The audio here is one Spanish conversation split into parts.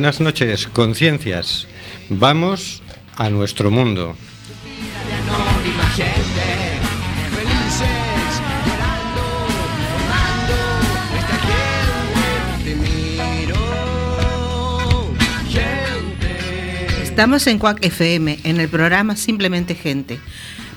Buenas noches, conciencias. Vamos a nuestro mundo. Estamos en Cuac FM, en el programa Simplemente Gente,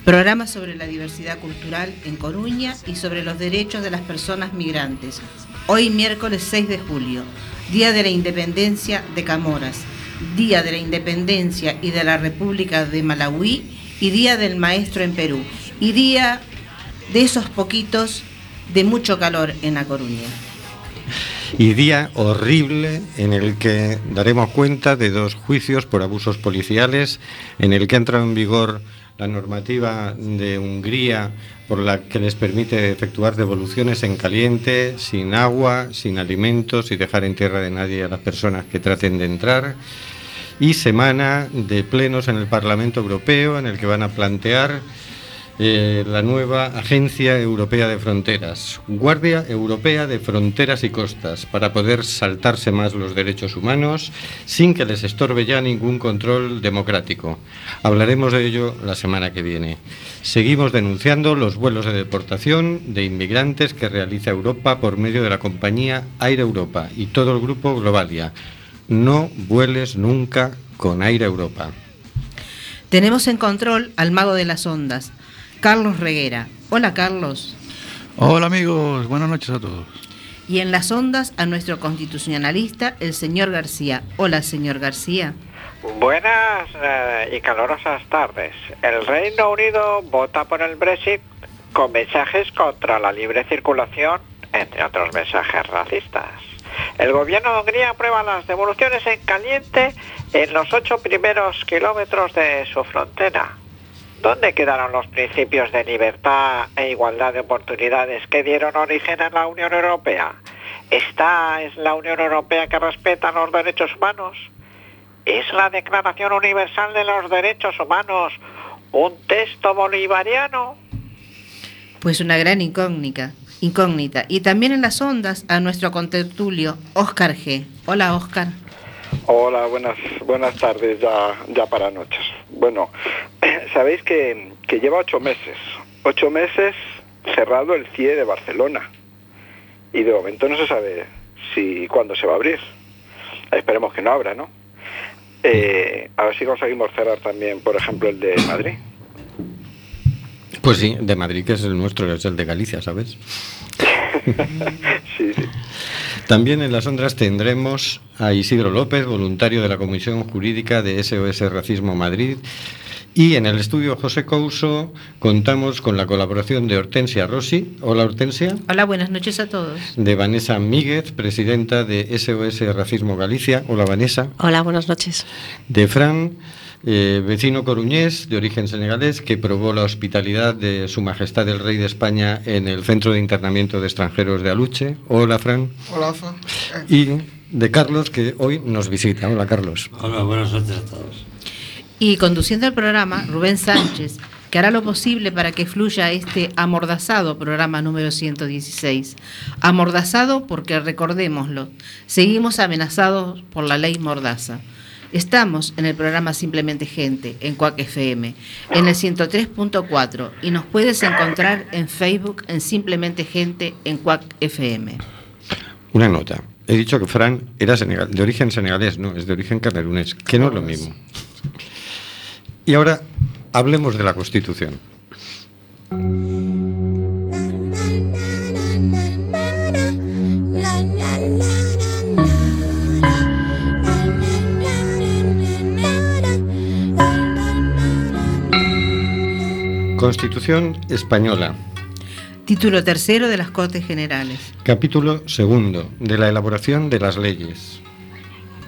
programa sobre la diversidad cultural en Coruña y sobre los derechos de las personas migrantes. Hoy miércoles 6 de julio, Día de la Independencia de Camoras, Día de la Independencia y de la República de Malawi y Día del Maestro en Perú y Día de esos poquitos de mucho calor en La Coruña. Y día horrible en el que daremos cuenta de dos juicios por abusos policiales, en el que ha entrado en vigor la normativa de Hungría por la que les permite efectuar devoluciones en caliente, sin agua, sin alimentos y dejar en tierra de nadie a las personas que traten de entrar. Y semana de plenos en el Parlamento Europeo en el que van a plantear eh, la nueva Agencia Europea de Fronteras, Guardia Europea de Fronteras y Costas, para poder saltarse más los derechos humanos sin que les estorbe ya ningún control democrático. Hablaremos de ello la semana que viene. Seguimos denunciando los vuelos de deportación de inmigrantes que realiza Europa por medio de la compañía Air Europa y todo el grupo Globalia. No vueles nunca con Air Europa. Tenemos en control al mago de las ondas, Carlos Reguera. Hola Carlos. Hola amigos, buenas noches a todos. Y en las ondas a nuestro constitucionalista, el señor García. Hola señor García. Buenas eh, y calurosas tardes. El Reino Unido vota por el Brexit con mensajes contra la libre circulación, entre otros mensajes racistas. El gobierno de Hungría aprueba las devoluciones en caliente en los ocho primeros kilómetros de su frontera. ¿Dónde quedaron los principios de libertad e igualdad de oportunidades que dieron origen a la Unión Europea? ¿Esta es la Unión Europea que respeta los derechos humanos? ¿Es la Declaración Universal de los Derechos Humanos un texto bolivariano? Pues una gran incógnita. Incógnita. Y también en las ondas a nuestro contertulio, Óscar G. Hola Óscar. Hola, buenas, buenas tardes, ya, ya para noches. Bueno, sabéis que, que lleva ocho meses, ocho meses cerrado el CIE de Barcelona. Y de momento no se sabe si cuándo se va a abrir. Esperemos que no abra, ¿no? Eh, a ver si conseguimos cerrar también, por ejemplo, el de Madrid. Pues sí, de Madrid, que es el nuestro, que es el de Galicia, ¿sabes? sí, sí. También en las ondas tendremos a Isidro López, voluntario de la Comisión Jurídica de SOS Racismo Madrid. Y en el estudio José Couso contamos con la colaboración de Hortensia Rossi. Hola Hortensia. Hola, buenas noches a todos. De Vanessa Míguez, presidenta de SOS Racismo Galicia. Hola Vanessa. Hola, buenas noches. De Fran, eh, vecino coruñés de origen senegalés que probó la hospitalidad de Su Majestad el Rey de España en el Centro de Internamiento de Extranjeros de Aluche. Hola Fran. Hola, Fa. Y de Carlos que hoy nos visita. Hola Carlos. Hola, buenas noches a todos. Y conduciendo el programa, Rubén Sánchez, que hará lo posible para que fluya este amordazado programa número 116. Amordazado porque, recordémoslo, seguimos amenazados por la ley Mordaza. Estamos en el programa Simplemente Gente, en Cuac FM, en el 103.4 y nos puedes encontrar en Facebook en Simplemente Gente en Cuac FM. Una nota. He dicho que Fran era senegal- de origen senegalés, no, es de origen camerunés, que no es lo mismo. Y ahora hablemos de la Constitución. Constitución española. Título tercero de las Cortes Generales. Capítulo segundo de la elaboración de las leyes.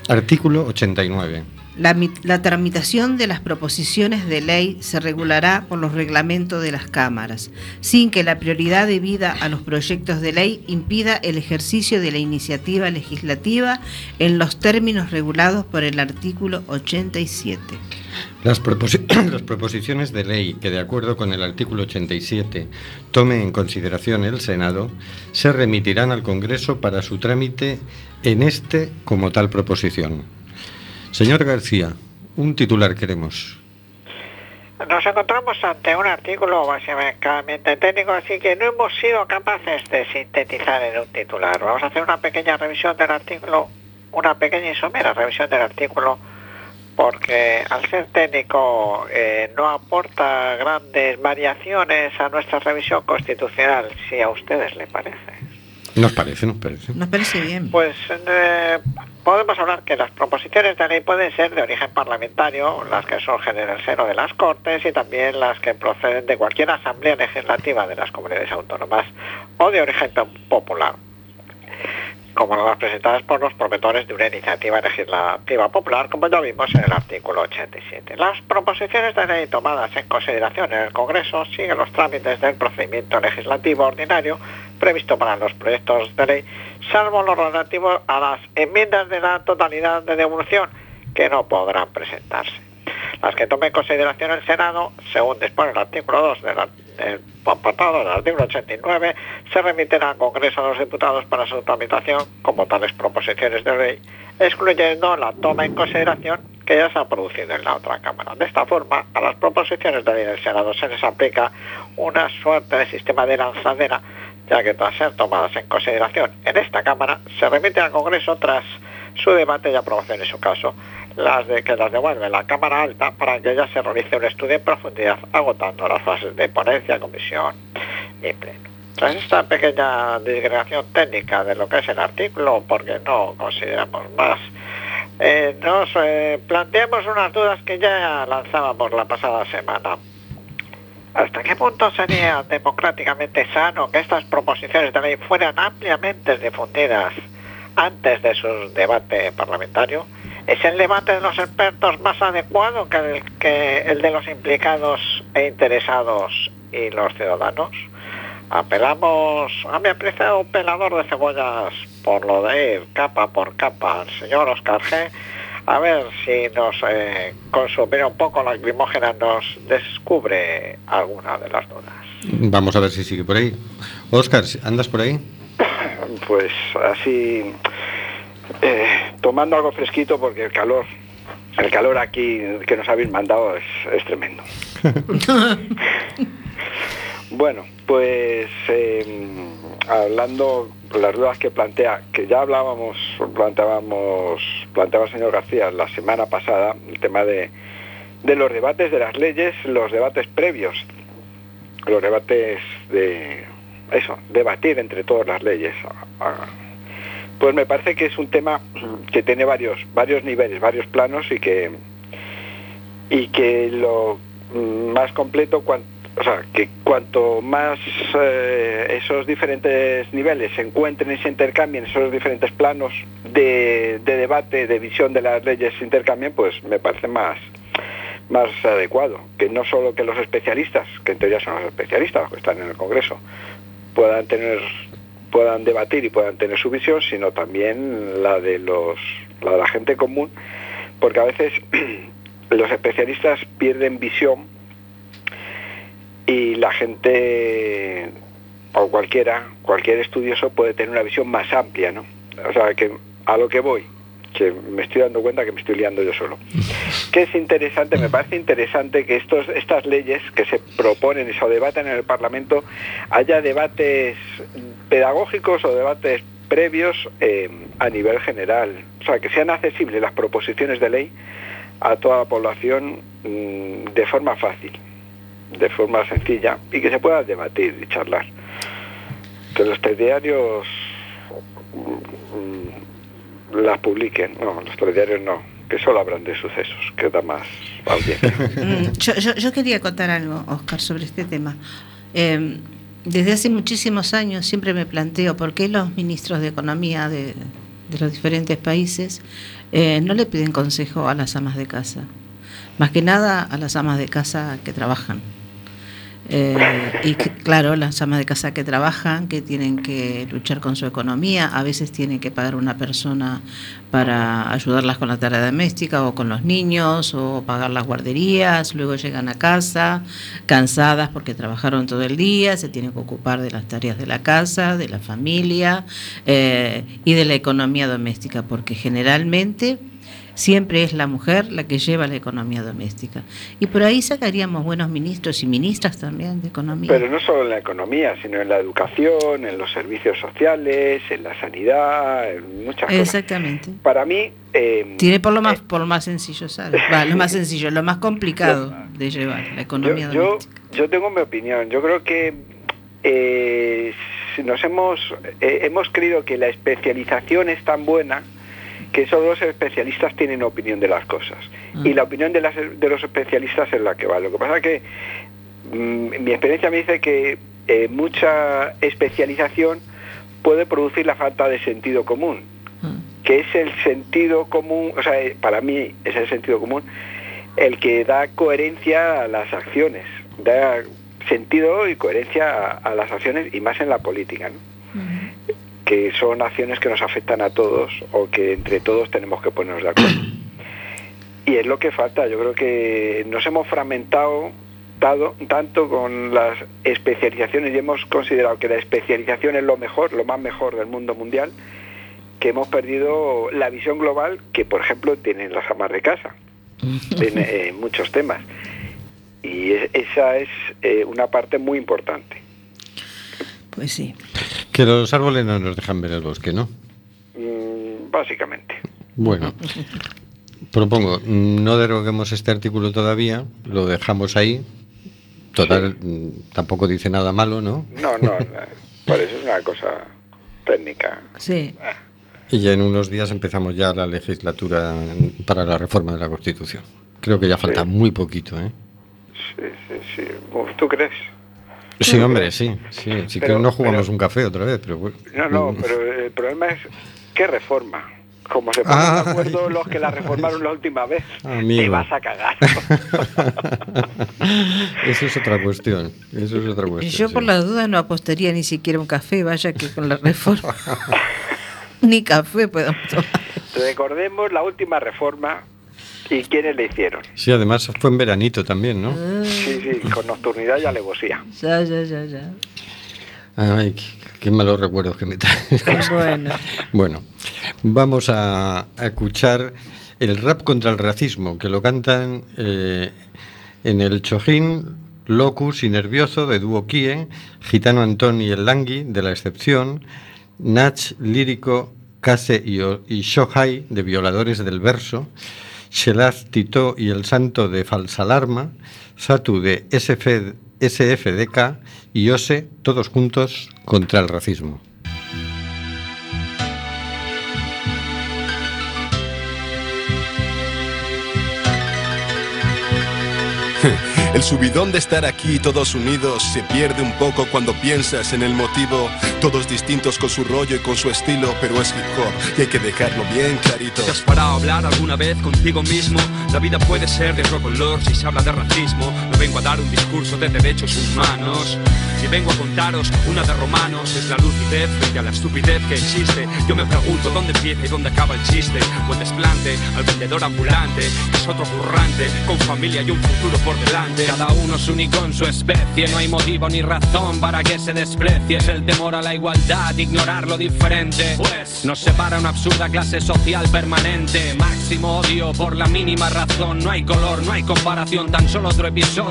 Artículo 89. La, la tramitación de las proposiciones de ley se regulará por los reglamentos de las cámaras, sin que la prioridad debida a los proyectos de ley impida el ejercicio de la iniciativa legislativa en los términos regulados por el artículo 87. Las, proposi- las proposiciones de ley que, de acuerdo con el artículo 87, tome en consideración el Senado, se remitirán al Congreso para su trámite en este como tal proposición. Señor García, un titular queremos. Nos encontramos ante un artículo básicamente técnico, así que no hemos sido capaces de sintetizar en un titular. Vamos a hacer una pequeña revisión del artículo, una pequeña y somera revisión del artículo, porque al ser técnico eh, no aporta grandes variaciones a nuestra revisión constitucional, si a ustedes le parece. Nos parece, nos parece. Nos parece bien. Pues eh, podemos hablar que las proposiciones de ley pueden ser de origen parlamentario, las que surgen en el seno de las Cortes y también las que proceden de cualquier asamblea legislativa de las comunidades autónomas o de origen po- popular, como las presentadas por los promotores de una iniciativa legislativa popular, como ya vimos en el artículo 87. Las proposiciones de ley tomadas en consideración en el Congreso siguen los trámites del procedimiento legislativo ordinario previsto para los proyectos de ley, salvo lo relativo a las enmiendas de la totalidad de devolución, que no podrán presentarse. Las que tome consideración el Senado, según dispone el artículo 2 del, del apartado del artículo 89, se remiten al Congreso de los Diputados para su tramitación como tales proposiciones de ley, excluyendo la toma en consideración que ya se ha producido en la otra Cámara. De esta forma, a las proposiciones de ley del Senado se les aplica una suerte de sistema de lanzadera, ya que tras ser tomadas en consideración en esta Cámara, se remiten al Congreso tras su debate y aprobación en su caso, las de que las devuelve la Cámara Alta para que ella se realice un estudio en profundidad, agotando las fases de ponencia, comisión y pleno. Tras esta pequeña disgregación técnica de lo que es el artículo, porque no consideramos más, eh, nos eh, planteamos unas dudas que ya lanzábamos la pasada semana. ¿Hasta qué punto sería democráticamente sano que estas proposiciones de ley fueran ampliamente difundidas antes de su debate parlamentario? ¿Es el debate de los expertos más adecuado que el, que el de los implicados e interesados y los ciudadanos? Apelamos a mi apreciado pelador de cebollas por lo de ir capa por capa al señor Oscar G. A ver si nos eh, consumir un poco lacrimógena nos descubre alguna de las dudas. Vamos a ver si sigue por ahí. Óscar, ¿andas por ahí? Pues así, eh, tomando algo fresquito porque el calor, el calor aquí que nos habéis mandado es, es tremendo. bueno, pues eh, hablando las dudas que plantea, que ya hablábamos, planteábamos, planteaba el señor García la semana pasada, el tema de, de los debates de las leyes, los debates previos, los debates de eso, debatir entre todas las leyes. Pues me parece que es un tema que tiene varios, varios niveles, varios planos y que y que lo más completo, o sea, que cuanto más eh, esos diferentes niveles se encuentren y se intercambien, esos diferentes planos de, de debate, de visión de las leyes se intercambien, pues me parece más, más adecuado. Que no solo que los especialistas, que en teoría son los especialistas los que están en el Congreso, puedan tener puedan debatir y puedan tener su visión, sino también la de los la la gente común, porque a veces los especialistas pierden visión y la gente o cualquiera, cualquier estudioso puede tener una visión más amplia, ¿no? O sea, que a lo que voy, que me estoy dando cuenta que me estoy liando yo solo. Que es interesante, me parece interesante que estos, estas leyes que se proponen y se debaten en el Parlamento haya debates pedagógicos o debates previos eh, a nivel general. O sea, que sean accesibles las proposiciones de ley a toda la población mm, de forma fácil, de forma sencilla y que se pueda debatir y charlar. Que los telediarios las publiquen, no, los telediarios no, que solo hablan de sucesos, que da más audiencia. Mm, yo, yo- yo quería contar algo, Oscar, sobre este tema. Eh, Desde hace muchísimos años siempre me planteo por qué los ministros de Economía de, de los diferentes países eh, no le piden consejo a las amas de casa. Más que nada a las amas de casa que trabajan. Eh, y que, claro, las amas de casa que trabajan, que tienen que luchar con su economía, a veces tienen que pagar una persona para ayudarlas con la tarea doméstica o con los niños o pagar las guarderías, luego llegan a casa cansadas porque trabajaron todo el día, se tienen que ocupar de las tareas de la casa, de la familia eh, y de la economía doméstica, porque generalmente siempre es la mujer la que lleva la economía doméstica. Y por ahí sacaríamos buenos ministros y ministras también de economía. Pero no solo en la economía, sino en la educación, en los servicios sociales, en la sanidad, en muchas cosas. Exactamente. Para mí... eh, Tiene por lo más, eh, por lo más sencillo, ¿sabes? Va, lo más sencillo, lo más complicado de llevar, la economía yo, yo, doméstica. yo tengo mi opinión. Yo creo que eh, nos hemos eh, hemos creído que la especialización es tan buena que solo los especialistas tienen opinión de las cosas y la opinión de, las, de los especialistas es la que va. Lo que pasa que mm, mi experiencia me dice que eh, mucha especialización puede producir la falta de sentido común, Ah. que es el sentido común, o sea, eh, para mí es el sentido común el que da coherencia a las acciones, da sentido y coherencia a, a las acciones y más en la política, ¿no? Que son acciones que nos afectan a todos o que entre todos tenemos que ponernos de acuerdo. Y es lo que falta, yo creo que nos hemos fragmentado tanto con las especializaciones y hemos considerado que la especialización es lo mejor, lo más mejor del mundo mundial, que hemos perdido la visión global que, por ejemplo, tienen las amas de casa en muchos temas. Y es- esa es eh, una parte muy importante. Pues sí. Que los árboles no nos dejan ver el bosque, ¿no? Mm, básicamente. Bueno, propongo, no deroguemos este artículo todavía, lo dejamos ahí. Total, mm, tampoco dice nada malo, ¿no? No, no, no, por eso es una cosa técnica. Sí. Y ya en unos días empezamos ya la legislatura para la reforma de la Constitución. Creo que ya falta Sí. muy poquito, ¿eh? Sí, sí, sí. ¿Tú crees? Sí, hombre, sí, sí. Sí que Pero- no jugamos pero- un café otra vez, pero bueno. No, no, Mm. pero el problema es ¿qué reforma? Como se ponen Ah, de acuerdo los que la reformaron la última vez, Amigo. te vas a cagar. Eso es otra cuestión. Eso es otra cuestión. Yo por la duda no apostaría ni siquiera un café, vaya que con la reforma. ni café podemos tomar. Recordemos la última reforma y quiénes la hicieron. Sí, además fue en veranito también, ¿no? Sí, sí, con nocturnidad y alevosía. Ya, ya, ya, ya. Ay, qué, qué malos recuerdos que me traes. Bueno. Bueno, vamos a, a escuchar el rap contra el racismo, que lo cantan eh, en el Chojín, Locus y Nervioso de Dúo Kie, Gitano Antón y el Langui de La Excepción, Nach Lírico, Case y, y Shohai de Violadores del Verso, Tito y el Santo de Falsalarma, Satu de SF, SFDK y Ose, todos juntos contra el racismo. El subidón de estar aquí todos unidos se pierde un poco cuando piensas en el motivo. Todos distintos con su rollo y con su estilo, pero es hip hop y hay que dejarlo bien clarito. ¿Te has parado hablar alguna vez contigo mismo? La vida puede ser de otro color si se habla de racismo. No vengo a dar un discurso de derechos humanos. Si vengo a contaros una de romanos, es la lucidez frente a la estupidez que existe. Yo me pregunto dónde empieza y dónde acaba el chiste. O el desplante al vendedor ambulante, que es otro currante, con familia y un futuro por delante. Cada uno es único en su especie, no hay motivo ni razón para que se desprecie. Es el temor a la igualdad, ignorar lo diferente. Pues nos separa una absurda clase social permanente. Máximo odio por la mínima razón. No hay color, no hay comparación, tan solo otro episodio.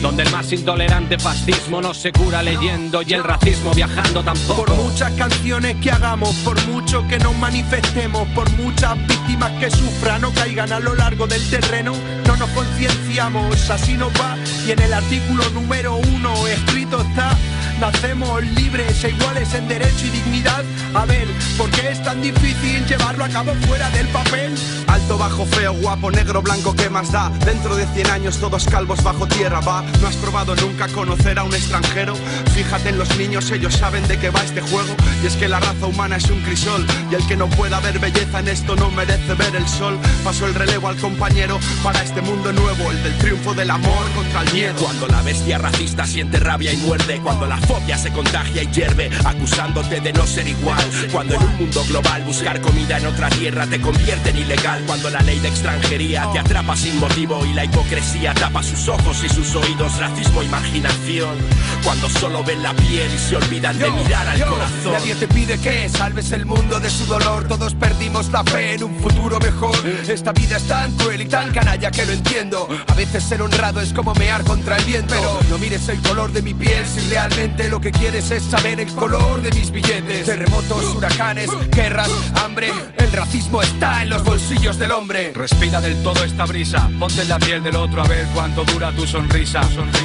Donde el más intolerante fascismo no se cura leyendo y el racismo viajando tampoco. Por muchas canciones que hagamos, por mucho que nos manifestemos, por muchas víctimas que sufran o caigan a lo largo del terreno, no nos concienciamos, así nos va. Y en el artículo número uno escrito está, Nacemos libres e iguales en derecho y dignidad. A ver, ¿por qué es tan difícil llevarlo a cabo fuera del papel? Alto, bajo, feo, guapo, negro, blanco, ¿qué más da? Dentro de 100 años todos calvos bajo tierra, va. ¿No has probado nunca conocer a un extranjero? Fíjate en los niños, ellos saben de qué va este juego. Y es que la raza humana es un crisol. Y el que no pueda ver belleza en esto no merece ver el sol. Paso el relevo al compañero para este mundo nuevo, el del triunfo del amor contra el miedo. Cuando la bestia racista siente rabia y muerde, cuando la fobia se contagia y hierve, acusándote de no ser igual. Cuando en un mundo global buscar comida en otra tierra te convierte en ilegal. Cuando la ley de extranjería te atrapa sin motivo y la hipocresía tapa sus ojos y sus oídos, racismo, imaginación. Cuando solo ven la piel y se olvidan de mirar al corazón. Nadie te pide que salves el mundo de su dolor. Todos perdimos la fe en un futuro mejor. Esta vida es tan cruel y tan canalla que lo entiendo. A veces ser honrado es como mear contra el viento. Pero no mires el color de mi piel si realmente lo que quieres es saber el color de mis billetes. Terremotos, huracanes, guerras, hambre. El racismo está en los bolsillos del hombre. Respira del todo esta brisa, ponte en la piel del otro a ver cuánto dura tu sonrisa.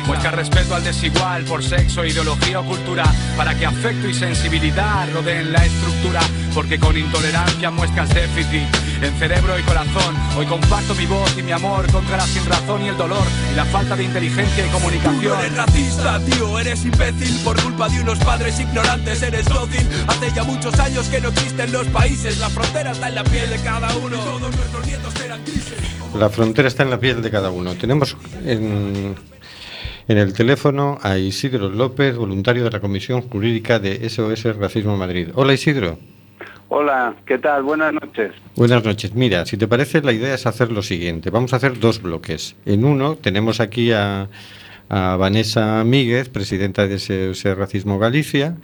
Muestra respeto al desigual por sexo, ideología o cultura, para que afecto y sensibilidad rodeen la estructura, porque con intolerancia muestras déficit en cerebro y corazón. Hoy comparto mi voz y mi amor contra la sinrazón y el dolor y la falta de inteligencia y Tú no comunicación. eres racista, tío, eres imbécil por culpa de unos padres ignorantes, eres dócil. Hace ya muchos años que no existen los países, la frontera está en la piel de cada uno. La frontera está en la piel de cada uno. Tenemos en, en el teléfono a Isidro López, voluntario de la Comisión Jurídica de SOS Racismo Madrid. Hola Isidro. Hola, ¿qué tal? Buenas noches. Buenas noches. Mira, si te parece, la idea es hacer lo siguiente. Vamos a hacer dos bloques. En uno tenemos aquí a, a Vanessa Míguez, presidenta de SOS Racismo Galicia.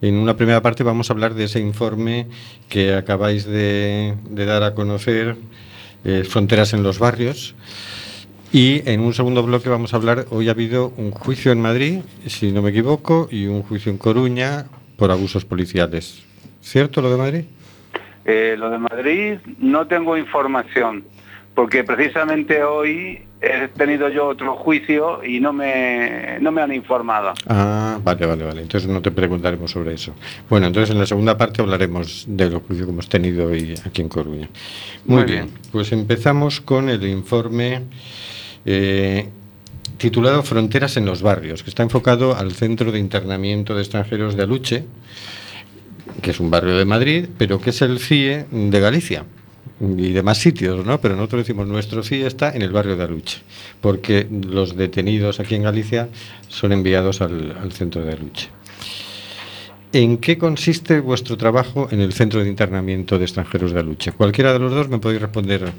En una primera parte vamos a hablar de ese informe que acabáis de, dar a conocer, eh, Fronteras en los Barrios. Y en un segundo bloque vamos a hablar, hoy ha habido un juicio en Madrid, si no me equivoco, y un juicio en Coruña por abusos policiales. ¿Cierto lo de Madrid? Eh, lo de Madrid no tengo información, porque precisamente hoy he tenido yo otro juicio y no me, no me han informado. Ah, vale, vale, vale. Entonces no te preguntaremos sobre eso. Bueno, entonces en la segunda parte hablaremos de los juicios que hemos tenido hoy aquí en Coruña. Muy, Muy bien. bien. Pues empezamos con el informe eh, titulado Fronteras en los barrios, que está enfocado al Centro de Internamiento de Extranjeros de Aluche, que es un barrio de Madrid, pero que es el CIE de Galicia y demás sitios, ¿no? Pero nosotros decimos nuestro CIE está en el barrio de Aluche, porque los detenidos aquí en Galicia son enviados al, al centro de Aluche. ¿En qué consiste vuestro trabajo en el centro de internamiento de extranjeros de Aluche? Cualquiera de los dos me podéis responder.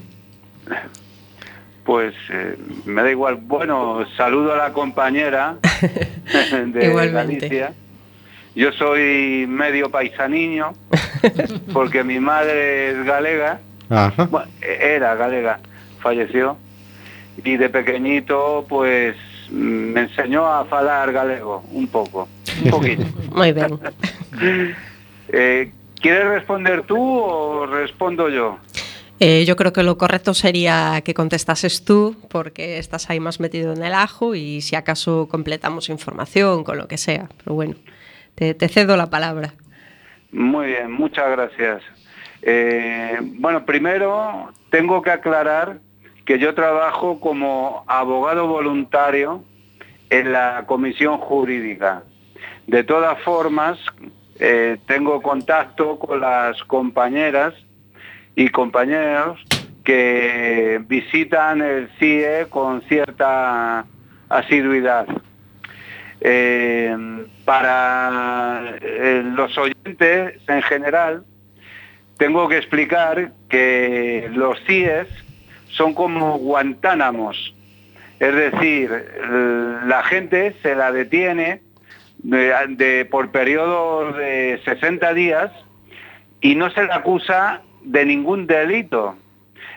Pues eh, me da igual. Bueno, saludo a la compañera de Igualmente. Galicia. Yo soy medio paisaniño, porque mi madre es galega, Ajá. bueno, era galega, falleció, y de pequeñito pues me enseñó a falar galego, un poco, un poquito. Moi ben. Eh, ¿Quieres responder tú o respondo yo? Eh, yo creo que lo correcto sería que contestases tú, porque estás ahí más metido en el ajo y si acaso completamos información con lo que sea. Pero bueno, te, te cedo la palabra. Muy bien, muchas gracias. Eh, bueno, primero tengo que aclarar que yo trabajo como abogado voluntario en la comisión jurídica. De todas formas, eh, tengo contacto con las compañeras y compañeros que visitan el CIE con cierta asiduidad. Eh, para los oyentes en general, tengo que explicar que los CIEs son como Guantánamos. Es decir, la gente se la detiene de- de- por periodos de 60 días y no se le acusa de ningún delito.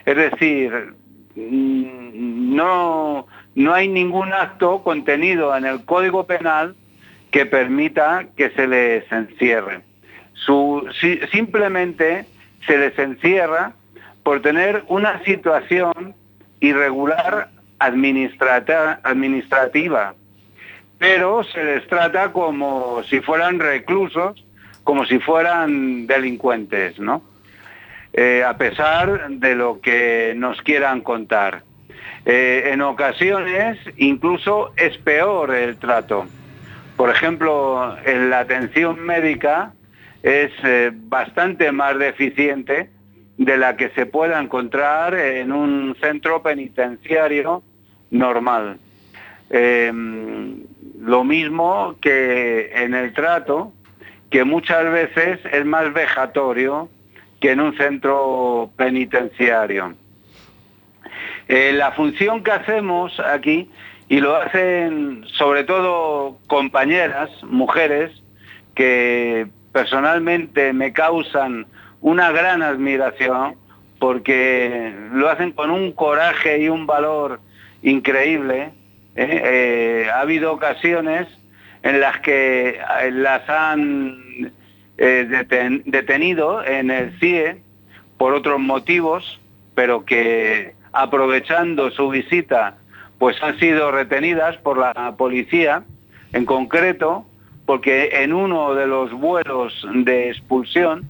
Es decir, mm, no, no hay ningún acto contenido en el Código Penal que permita que se les encierre. Simplemente se les encierra por tener una situación irregular administrativa, pero se les trata como si fueran reclusos, como si fueran delincuentes, ¿no? Eh, a pesar de lo que nos quieran contar. Eh, en ocasiones incluso es peor el trato. Por ejemplo, en la atención médica es eh, bastante más deficiente de la que se pueda encontrar en un centro penitenciario normal. Em, lo mismo que en el trato, que muchas veces es más vejatorio que en un centro penitenciario. Eh, la función que hacemos aquí, y lo hacen sobre todo compañeras, mujeres, que personalmente me causan una gran admiración, porque lo hacen con un coraje y un valor increíble. ¿eh? Eh, ha habido ocasiones en las que las han detenido en el CIE por otros motivos, pero que aprovechando su visita, pues han sido retenidas por la policía, en concreto, porque en uno de los vuelos de expulsión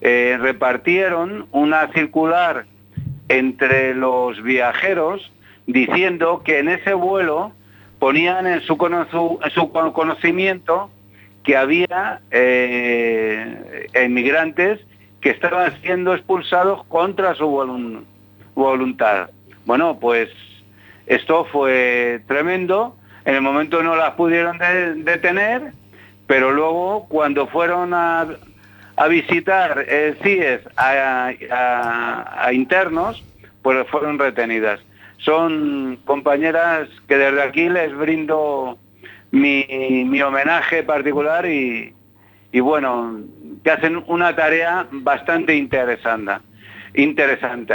eh, repartieron una circular entre los viajeros diciendo que en ese vuelo ponían en su, conocimiento que había eh, emigrantes que estaban siendo expulsados contra su voluntad voluntad. Bueno, pues esto fue tremendo. En el momento no las pudieron detener, pero luego cuando fueron a, visitar el CIES a, internos, pues fueron retenidas. Son compañeras que desde aquí les brindo mi, homenaje particular y, y bueno, que hacen una tarea bastante interesante. interesante.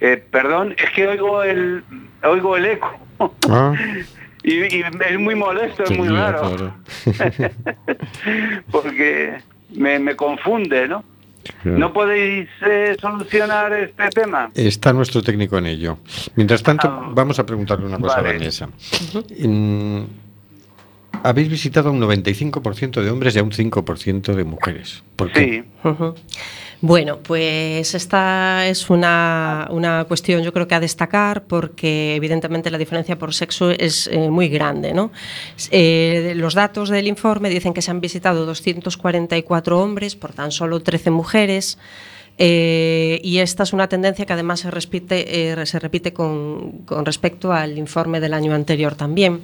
Eh, perdón, es que oigo el, oigo el eco. Ah. y, es muy molesto, es muy raro. Porque me, confunde, ¿no? ¿No podéis eh, solucionar este tema? Está nuestro técnico en ello. Mientras tanto, ah. vamos a preguntarle una cosa a Vanessa. Habéis visitado a un 95% de hombres y a un 5% de mujeres. ¿Por qué? Sí. Bueno, pues esta es una, cuestión yo creo que a destacar porque evidentemente la diferencia por sexo es eh, muy grande. ¿no? Eh, los datos del informe dicen que se han visitado 244 hombres por tan solo 13 mujeres. Eh, y esta es una tendencia que además se repite, se repite con, con respecto al informe del año anterior también.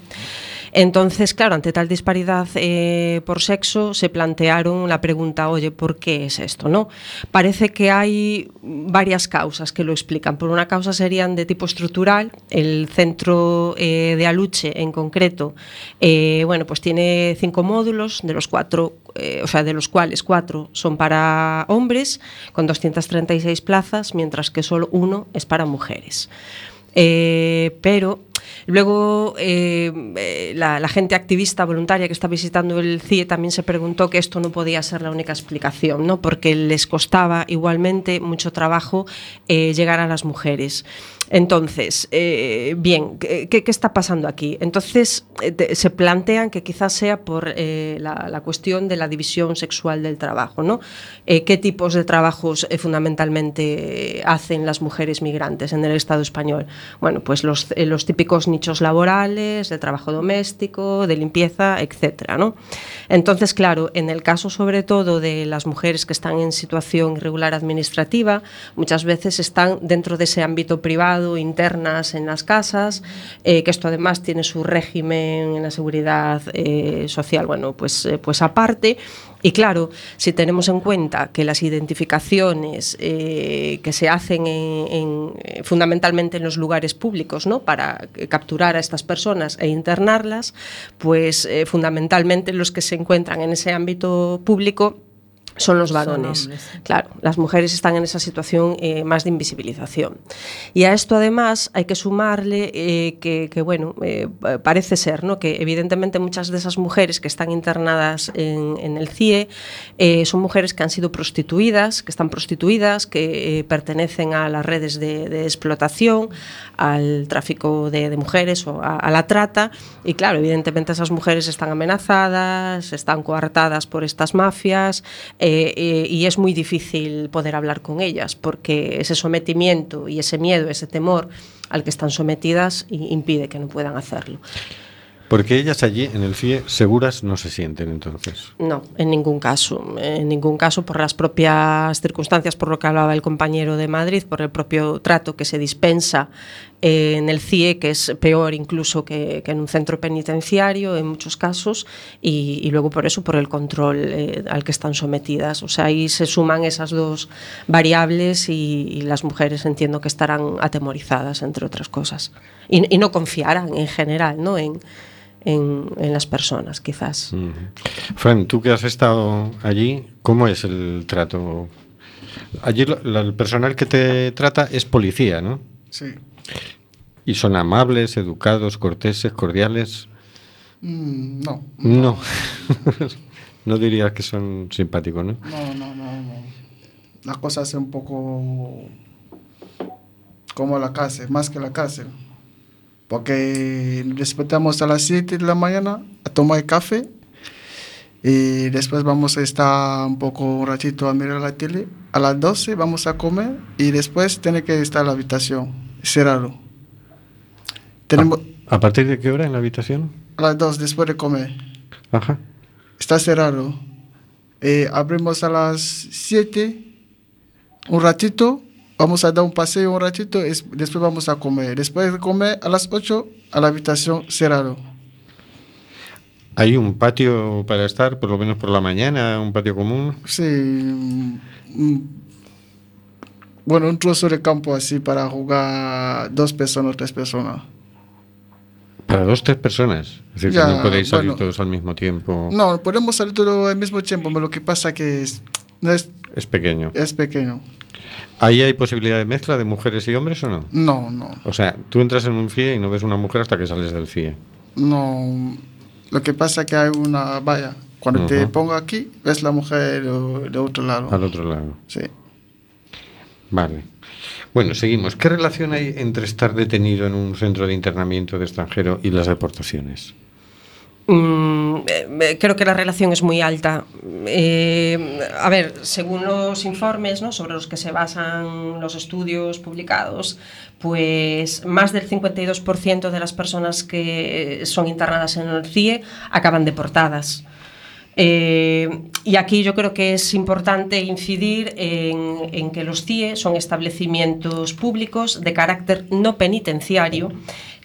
Entonces, claro, ante tal disparidad eh, por sexo, se plantearon la pregunta, oye, ¿por qué es esto? ¿no? Parece que hay varias causas que lo explican. Por una causa serían de tipo estructural. El centro eh, de Aluche, en concreto, eh, bueno, pues tiene cinco módulos, de los cuatro o sea, de los cuales cuatro son para hombres, con 236 plazas, mientras que solo uno es para mujeres. pero Luego, eh, eh, la, gente activista voluntaria que está visitando el CIE también se preguntó que esto no podía ser la única explicación, ¿no? porque les costaba igualmente mucho trabajo eh, llegar a las mujeres. Entonces, eh, bien, ¿qué, está pasando aquí? Entonces, eh, se plantean que quizás sea por eh, la, cuestión de la división sexual del trabajo, ¿no? ¿Qué tipos de trabajos fundamentalmente hacen las mujeres migrantes en el Estado español? Bueno, pues los, los, típicos nichos laborales, de trabajo doméstico, de limpieza, etcétera, ¿no? Entonces, claro, en el caso sobre todo de las mujeres que están en situación irregular administrativa, muchas veces están dentro de ese ámbito privado internas en las casas, eh, que esto además tiene su régimen en la seguridad eh, social, bueno, pues, eh, pues aparte. Y claro, si tenemos en cuenta que las identificaciones que se hacen fundamentalmente en los lugares públicos ¿no? para capturar a estas personas e internarlas, pues fundamentalmente los que se encuentran en ese ámbito público son los varones. Claro, las mujeres están en esa situación eh, más de invisibilización. Y a esto además hay que sumarle eh, que, que, bueno, eh, pa- parece ser, ¿no? Que evidentemente muchas de esas mujeres que están internadas en, en el CIE son mujeres que han sido prostituidas, que están prostituidas, que pertenecen a las redes de, de explotación, al tráfico de, de mujeres o a, a la trata. Y claro, evidentemente esas mujeres están amenazadas, están coartadas por estas mafias eh, eh, y es muy difícil poder hablar con ellas porque ese sometimiento y ese miedo, ese temor al que están sometidas impide que no puedan hacerlo. Porque ellas allí en el CIE seguras no se sienten entonces. No, en ningún caso. En ningún caso por las propias circunstancias, por lo que hablaba el compañero de Madrid, por el propio trato que se dispensa eh, en el CIE, que es peor incluso que, que en un centro penitenciario en muchos casos, y, y luego por eso, por el control eh, al que están sometidas. O sea, ahí se suman esas dos variables y, y las mujeres entiendo que estarán atemorizadas, entre otras cosas. Y, y no confiarán en general, ¿no? En, en, en las personas, quizás. Ujú. Fran, tú que has estado allí, ¿cómo es el trato? Allí lo- la- el personal que te trata es policía, ¿no? Sí. Y son amables, educados, corteses, cordiales. Mm, no, No. no dirías que son simpáticos, ¿no? no, no, no, no. La cosa es un poco como la cárcel, más que la cárcel. Porque respetamos a las 7 de la mañana a tomar café y después vamos a estar un poco un ratito a mirar la tele. A las 12 vamos a comer y después tiene que estar en la habitación cerrado. Tenemos ¿A partir de qué hora en la habitación? a las 2 después de comer. Ajá. Está cerrado. Eh, abrimos a las 7, un ratito, vamos a dar un paseo un ratito, es- después vamos a comer. Después de comer a las 8, a la habitación cerrado. ¿Hay un patio para estar, por lo menos por la mañana, un patio común? Sí. mm, mm, bueno, un trozo de campo así para jugar dos personas, tres personas. Para dos, tres personas. Es decir, Ya, que no podéis salir bueno. todos al mismo tiempo. No, podemos salir todo al mismo tiempo, pero lo que pasa que es, no es, Es pequeño. es pequeño. ¿Ahí hay posibilidad de mezcla de mujeres y hombres o no? No, no. O sea, tú entras en un CIE y no ves una mujer hasta que sales del CIE. No, lo que pasa es que hay una valla. Cuando te pongo aquí, ves la mujer de otro lado. Al otro lado. Sí. Vale. Bueno, seguimos. ¿Qué relación hay entre estar detenido en un centro de internamiento de extranjero y las deportaciones? Mm, eh, creo que la relación es muy alta. Eh, a ver, según los informes ¿no? sobre los que se basan los estudios publicados, pues más del 52% de las personas que son internadas en el CIE acaban deportadas. Eh, y aquí yo creo que es importante incidir en, en que los CIE son establecimientos públicos de carácter no penitenciario,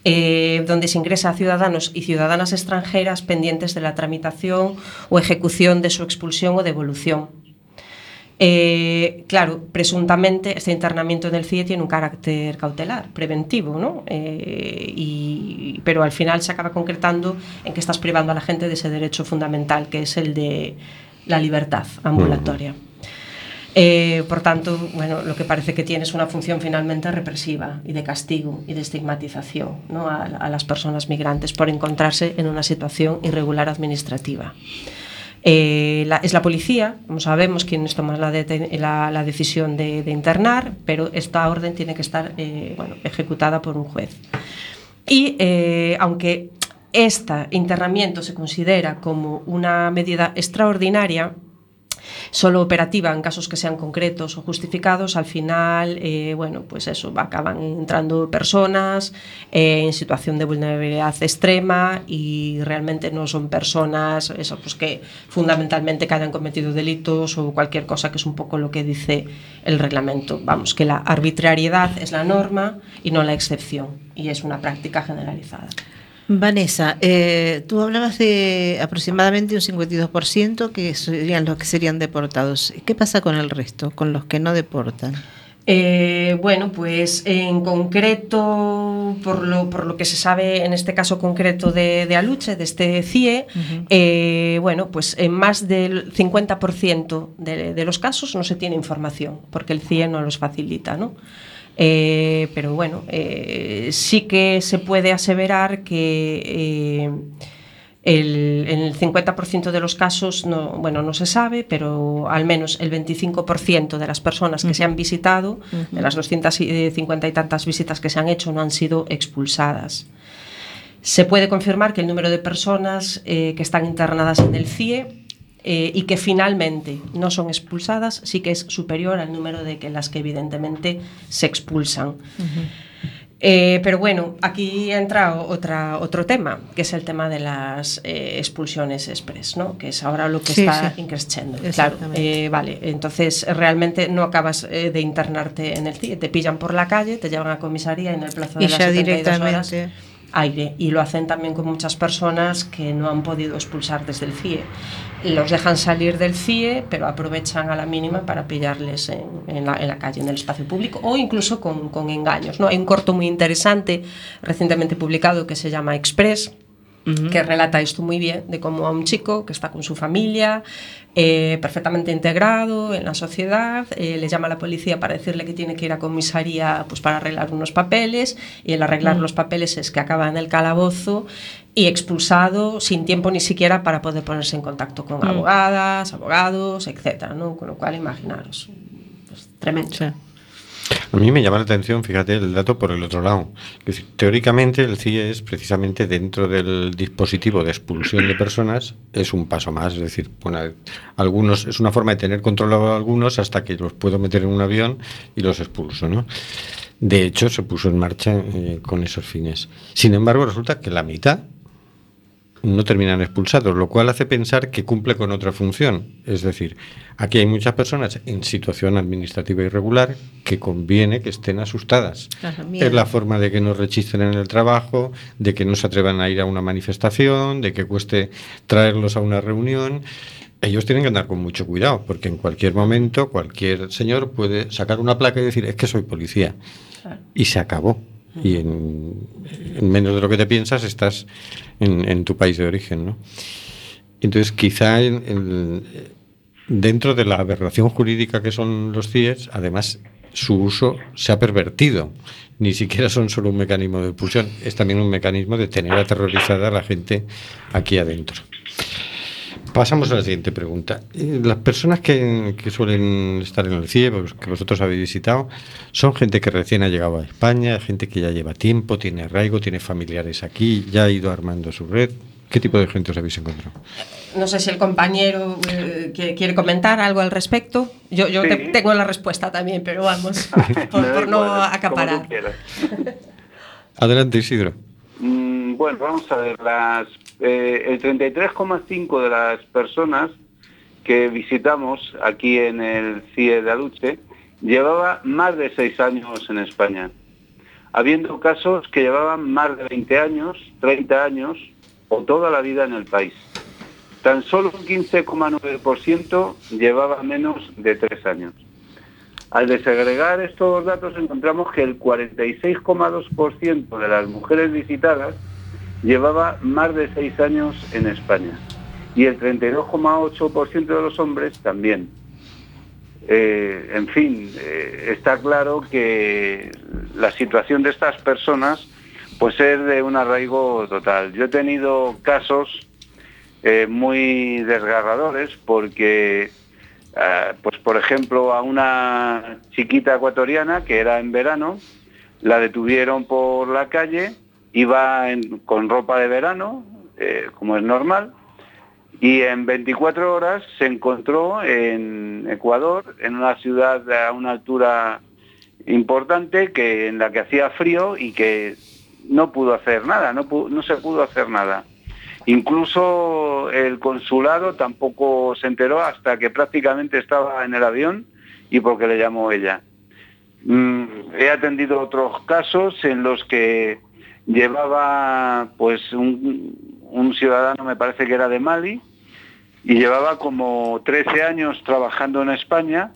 eh, donde se ingresa a ciudadanos y ciudadanas extranjeras pendientes de la tramitación o ejecución de su expulsión o devolución. Eh, claro, presuntamente este internamiento en el CIE tiene un carácter cautelar, preventivo, ¿no? Eh, pero al final se acaba concretando en que estás privando a la gente de ese derecho fundamental, que es el de la libertad ambulatoria. Eh, por tanto, bueno, lo que parece que tiene es una función finalmente represiva y de castigo y de estigmatización ¿no? a, a las personas migrantes por encontrarse en una situación irregular administrativa. Eh, la- es la policía, como sabemos, quienes toman la, deten- la- la decisión de, de internar, pero esta orden tiene que estar eh, bueno, ejecutada por un juez. Y eh, aunque este internamiento se considera como una medida extraordinaria, solo operativa en casos que sean concretos o justificados, al final, eh, bueno, pues eso, acaban entrando personas eh, en situación de vulnerabilidad extrema y realmente no son personas eso, pues que fundamentalmente que hayan cometido delitos o cualquier cosa que es un poco lo que dice el reglamento. Vamos, que la arbitrariedad es la norma y no la excepción y es una práctica generalizada. Vanessa, eh, tú hablabas de aproximadamente un 52% que serían los que serían deportados. ¿Qué pasa con el resto, con los que no deportan? Eh, bueno, pues en concreto, por lo, por lo que se sabe en este caso concreto de, de Aluche, de este CIE, eh, bueno, pues en más del 50% de, de los casos no se tiene información, porque el CIE no los facilita, ¿no? Eh, pero bueno, eh, sí que se puede aseverar que eh, el, en el 50% de los casos, no, bueno, no se sabe, pero al menos el 25% de las personas que se han visitado, de las 250 y tantas visitas que se han hecho, no han sido expulsadas. Se puede confirmar que el número de personas eh, que están internadas en el CIE eh, y que finalmente no son expulsadas sí que es superior al número de que las que evidentemente se expulsan. Eh, pero bueno, aquí entra otra, otro tema, que es el tema de las eh, expulsiones express, ¿no? que es ahora lo que Sí, está sí. increciendo. Claro, eh, vale, entonces realmente no acabas de internarte en el CIE, te pillan por la calle, te llevan a comisaría y en el plazo de Y las ya 72 horas directamente. Aire y lo hacen también con muchas personas que no han podido expulsar desde el CIE. Los dejan salir del CIE, pero aprovechan a la mínima para pillarles en, en la, en la calle, en el espacio público o incluso con, con engaños. ¿no? Hay un corto muy interesante recientemente publicado que se llama Express, que relata esto muy bien, de cómo a un chico que está con su familia, eh, perfectamente integrado en la sociedad, eh, le llama a la policía para decirle que tiene que ir a comisaría pues, para arreglar unos papeles, y el arreglar Mm. los papeles es que acaba en el calabozo y expulsado sin tiempo ni siquiera para poder ponerse en contacto con Mm. abogadas, abogados, etcétera, ¿no? Con lo cual, imaginaros, pues, tremendo. A mí me llama la atención, fíjate, el dato por el otro lado. Decir, teóricamente el CIE es precisamente dentro del dispositivo de expulsión de personas, es un paso más. Es decir, bueno, algunos, es una forma de tener controlado a algunos hasta que los puedo meter en un avión y los expulso, ¿no? De hecho, se puso en marcha eh, con esos fines. Sin embargo, resulta que la mitad no terminan expulsados, lo cual hace pensar que cumple con otra función. Es decir, aquí hay muchas personas en situación administrativa irregular que conviene que estén asustadas. Claro, es la forma de que no rechisten en el trabajo, de que no se atrevan a ir a una manifestación, de que cueste traerlos a una reunión. Ellos tienen que andar con mucho cuidado, porque en cualquier momento cualquier señor puede sacar una placa y decir, es que soy policía. Y se acabó. Y en, en menos de lo que te piensas estás en, tu país de origen, ¿no? Entonces, quizá en- dentro de la aberración jurídica que son los CIES, además su uso se ha pervertido. Ni siquiera son solo un mecanismo de expulsión, es también un mecanismo de tener aterrorizada a la gente aquí adentro. Pasamos a la siguiente pregunta. Eh, Las personas que, que suelen estar en el CIE, pues, que vosotros habéis visitado, son gente que recién ha llegado a España, gente que ya lleva tiempo, tiene arraigo, tiene familiares aquí, ya ha ido armando su red. ¿Qué tipo de gente os habéis encontrado? No sé si el compañero eh, que- quiere comentar algo al respecto. Yo, yo Sí. te- tengo la respuesta también, pero vamos, por, no igual, acaparar. Adelante, Isidro. Mm, bueno, vamos a ver, las, eh, el 33,5 de las personas que visitamos aquí en el CIE de Aluche llevaba más de seis años en España, habiendo casos que llevaban más de 20 años, 30 años o toda la vida en el país. Tan solo un 15,9% llevaba menos de tres años. Al desagregar estos datos encontramos que el 46,2% de las mujeres visitadas llevaba más de seis años en España y el 32,8% de los hombres también. Eh, en fin, eh, está claro que la situación de estas personas pues es de un arraigo total. Yo he tenido casos eh, muy desgarradores porque pues por ejemplo a una chiquita ecuatoriana que era en verano, la detuvieron por la calle, iba con ropa de verano, eh, como es normal, y en 24 horas se encontró en Ecuador, en una ciudad a una altura importante, que, en la que hacía frío y que no pudo hacer nada, no se pudo hacer nada. Incluso el consulado tampoco se enteró hasta que prácticamente estaba en el avión y porque le llamó ella. Mm, he atendido otros casos en los que llevaba pues un, un ciudadano, me parece que era de Mali, y llevaba como 13 años trabajando en España,